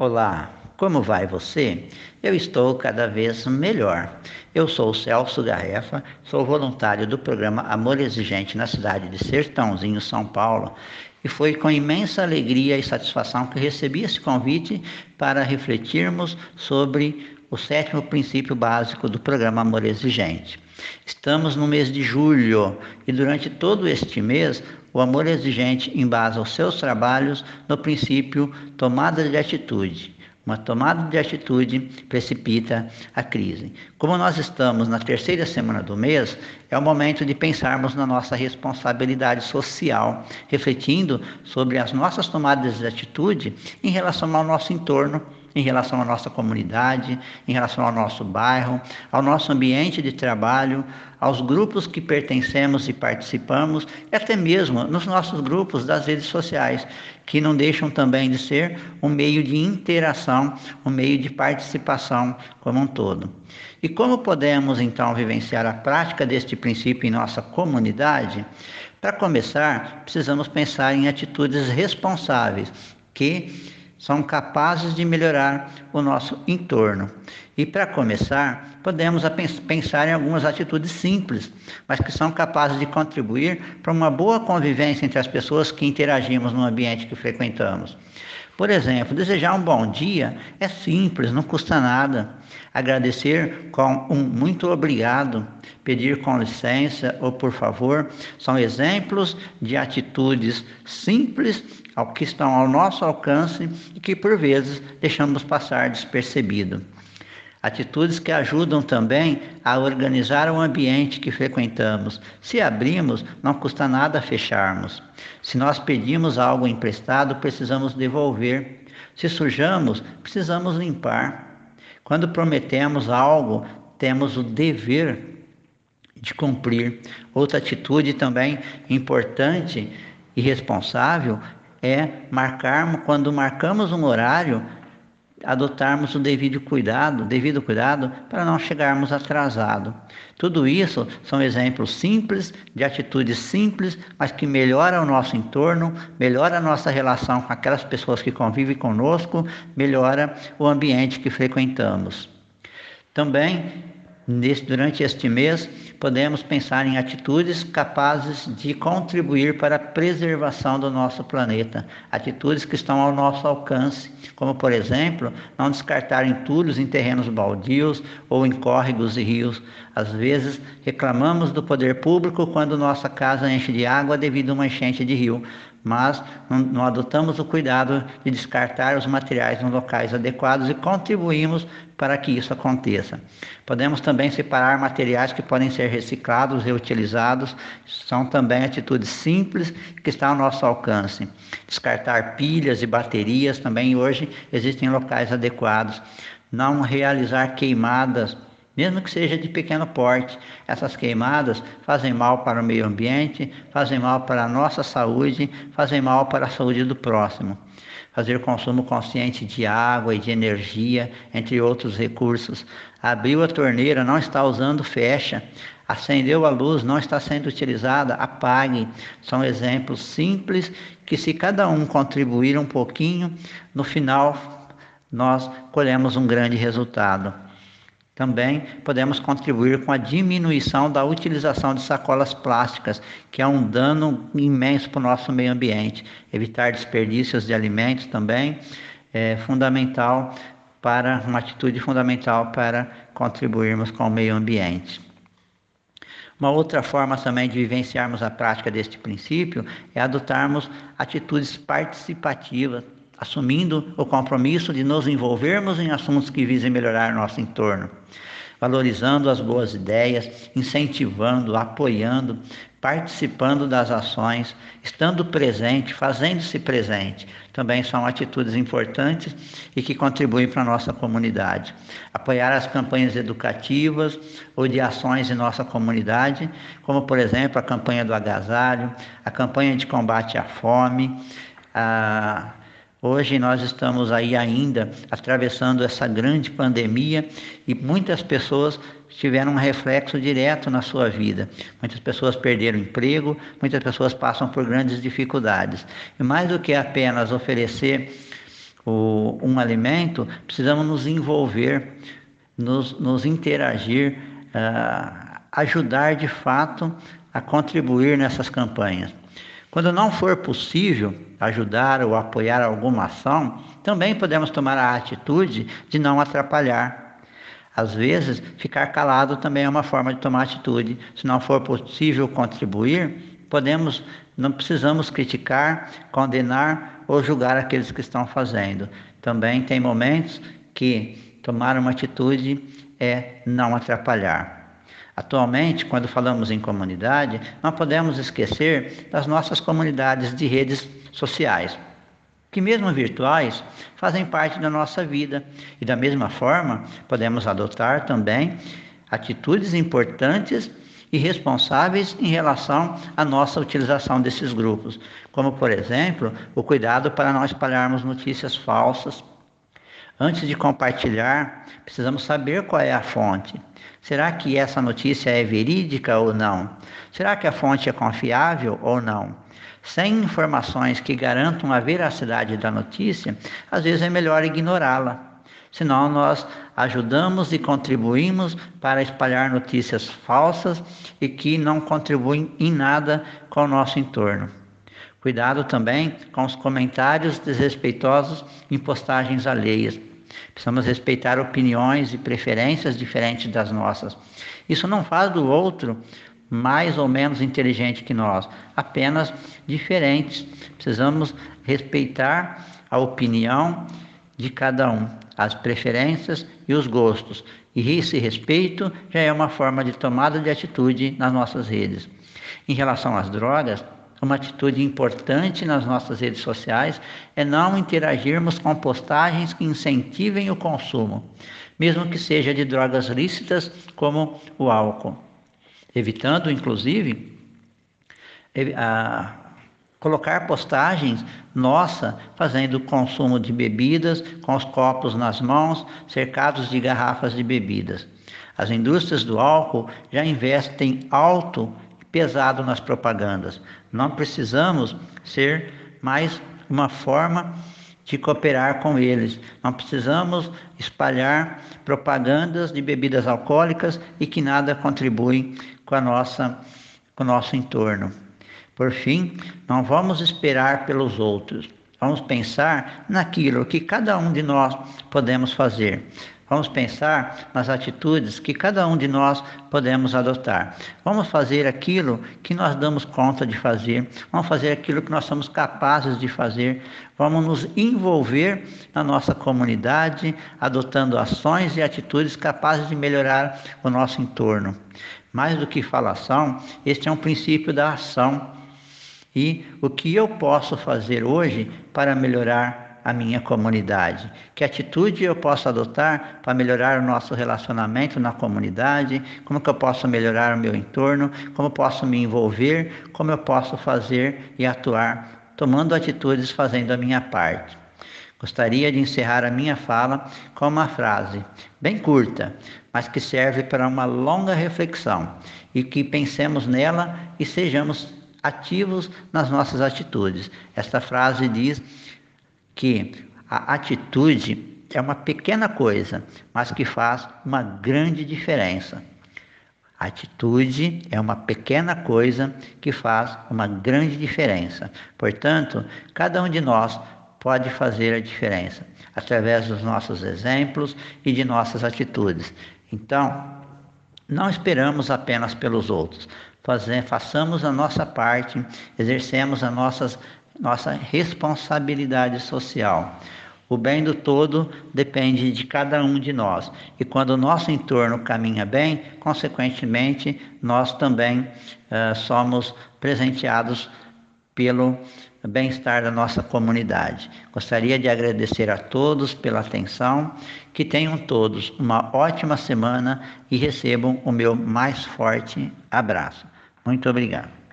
Olá, como vai você? Eu estou cada vez melhor. Eu sou Celso Garrefa, sou voluntário do programa Amor Exigente na cidade de Sertãozinho, São Paulo, e foi com imensa alegria e satisfação que recebi esse convite para refletirmos sobre o sétimo princípio básico do programa Amor Exigente. Estamos no mês de julho e durante todo este mês o amor exigente embasa os seus trabalhos no princípio tomada de atitude. Uma tomada de atitude precipita a crise. Como nós estamos na terceira semana do mês, é o momento de pensarmos na nossa responsabilidade social, refletindo sobre as nossas tomadas de atitude em relação ao nosso entorno em relação à nossa comunidade, em relação ao nosso bairro, ao nosso ambiente de trabalho, aos grupos que pertencemos e participamos, e até mesmo nos nossos grupos das redes sociais, que não deixam também de ser um meio de interação, um meio de participação como um todo. E como podemos então vivenciar a prática deste princípio em nossa comunidade? Para começar, precisamos pensar em atitudes responsáveis que são capazes de melhorar o nosso entorno. E para começar, podemos pensar em algumas atitudes simples, mas que são capazes de contribuir para uma boa convivência entre as pessoas que interagimos no ambiente que frequentamos. Por exemplo, desejar um bom dia é simples, não custa nada. Agradecer com um muito obrigado, pedir com licença ou por favor, são exemplos de atitudes simples ao que estão ao nosso alcance e que por vezes deixamos passar despercebido. Atitudes que ajudam também a organizar o ambiente que frequentamos. Se abrimos, não custa nada fecharmos. Se nós pedimos algo emprestado, precisamos devolver. Se sujamos, precisamos limpar. Quando prometemos algo, temos o dever de cumprir. Outra atitude também importante e responsável é marcarmos, quando marcamos um horário, adotarmos o devido cuidado, devido cuidado para não chegarmos atrasado. Tudo isso são exemplos simples de atitudes simples, mas que melhoram o nosso entorno, melhora a nossa relação com aquelas pessoas que convivem conosco, melhora o ambiente que frequentamos. Também Neste, durante este mês, podemos pensar em atitudes capazes de contribuir para a preservação do nosso planeta, atitudes que estão ao nosso alcance, como, por exemplo, não descartar entulhos em terrenos baldios ou em córregos e rios. Às vezes, reclamamos do poder público quando nossa casa enche de água devido a uma enchente de rio, mas não, não, adotamos o cuidado de descartar os materiais nos locais adequados e contribuímos para que isso aconteça. Podemos também separar materiais que podem ser reciclados, reutilizados, são também atitudes simples que estão ao nosso alcance. Descartar pilhas e baterias também hoje existem locais adequados. Não realizar queimadas mesmo que seja de pequeno porte. Essas queimadas fazem mal para o meio ambiente, fazem mal para a nossa saúde, fazem mal para a saúde do próximo. Fazer consumo consciente de água e de energia, entre outros recursos. Abriu a torneira, não está usando, fecha. Acendeu a luz, não está sendo utilizada, apague. São exemplos simples que, se cada um contribuir um pouquinho, no final nós colhemos um grande resultado. Também podemos contribuir com a diminuição da utilização de sacolas plásticas, que é um dano imenso para o nosso meio ambiente. Evitar desperdícios de alimentos também é fundamental para uma atitude fundamental para contribuirmos com o meio ambiente. Uma outra forma também de vivenciarmos a prática deste princípio é adotarmos atitudes participativas, assumindo o compromisso de nos envolvermos em assuntos que visem melhorar nosso entorno, valorizando as boas ideias, incentivando, apoiando, participando das ações, estando presente, fazendo-se presente, também são atitudes importantes e que contribuem para a nossa comunidade. Apoiar as campanhas educativas ou de ações em nossa comunidade, como por exemplo a campanha do agasalho, a campanha de combate à fome, a Hoje nós estamos aí ainda atravessando essa grande pandemia e muitas pessoas tiveram um reflexo direto na sua vida. Muitas pessoas perderam emprego, muitas pessoas passam por grandes dificuldades. E mais do que apenas oferecer o, um alimento, precisamos nos envolver, nos, nos interagir, uh, ajudar de fato a contribuir nessas campanhas. Quando não for possível ajudar ou apoiar alguma ação, também podemos tomar a atitude de não atrapalhar. Às vezes, ficar calado também é uma forma de tomar atitude. Se não for possível contribuir, podemos, não precisamos criticar, condenar ou julgar aqueles que estão fazendo. Também tem momentos que tomar uma atitude é não atrapalhar. Atualmente, quando falamos em comunidade, não podemos esquecer das nossas comunidades de redes sociais, que, mesmo virtuais, fazem parte da nossa vida. E, da mesma forma, podemos adotar também atitudes importantes e responsáveis em relação à nossa utilização desses grupos, como, por exemplo, o cuidado para não espalharmos notícias falsas. Antes de compartilhar, precisamos saber qual é a fonte. Será que essa notícia é verídica ou não? Será que a fonte é confiável ou não? Sem informações que garantam a veracidade da notícia, às vezes é melhor ignorá-la. Senão nós ajudamos e contribuímos para espalhar notícias falsas e que não contribuem em nada com o nosso entorno. Cuidado também com os comentários desrespeitosos em postagens alheias. Precisamos respeitar opiniões e preferências diferentes das nossas. Isso não faz do outro mais ou menos inteligente que nós, apenas diferentes. Precisamos respeitar a opinião de cada um, as preferências e os gostos. E esse respeito já é uma forma de tomada de atitude nas nossas redes. Em relação às drogas, uma atitude importante nas nossas redes sociais é não interagirmos com postagens que incentivem o consumo, mesmo que seja de drogas lícitas como o álcool, evitando, inclusive, a colocar postagens nossa fazendo consumo de bebidas com os copos nas mãos, cercados de garrafas de bebidas. As indústrias do álcool já investem alto pesado nas propagandas. Não precisamos ser mais uma forma de cooperar com eles. Não precisamos espalhar propagandas de bebidas alcoólicas e que nada contribuem com a nossa com o nosso entorno. Por fim, não vamos esperar pelos outros. Vamos pensar naquilo que cada um de nós podemos fazer. Vamos pensar nas atitudes que cada um de nós podemos adotar. Vamos fazer aquilo que nós damos conta de fazer. Vamos fazer aquilo que nós somos capazes de fazer. Vamos nos envolver na nossa comunidade, adotando ações e atitudes capazes de melhorar o nosso entorno. Mais do que falação, este é um princípio da ação. E o que eu posso fazer hoje para melhorar a minha comunidade? Que atitude eu posso adotar para melhorar o nosso relacionamento na comunidade? Como que eu posso melhorar o meu entorno? Como posso me envolver? Como eu posso fazer e atuar tomando atitudes fazendo a minha parte? Gostaria de encerrar a minha fala com uma frase bem curta, mas que serve para uma longa reflexão e que pensemos nela e sejamos ativos nas nossas atitudes. Esta frase diz que a atitude é uma pequena coisa, mas que faz uma grande diferença. Atitude é uma pequena coisa que faz uma grande diferença. Portanto, cada um de nós pode fazer a diferença através dos nossos exemplos e de nossas atitudes. Então, não esperamos apenas pelos outros. façamos a nossa parte, exercemos as nossas nossa responsabilidade social. O bem do todo depende de cada um de nós. E quando o nosso entorno caminha bem, consequentemente, nós também uh, somos presenteados pelo bem-estar da nossa comunidade. Gostaria de agradecer a todos pela atenção. Que tenham todos uma ótima semana e recebam o meu mais forte abraço. Muito obrigado.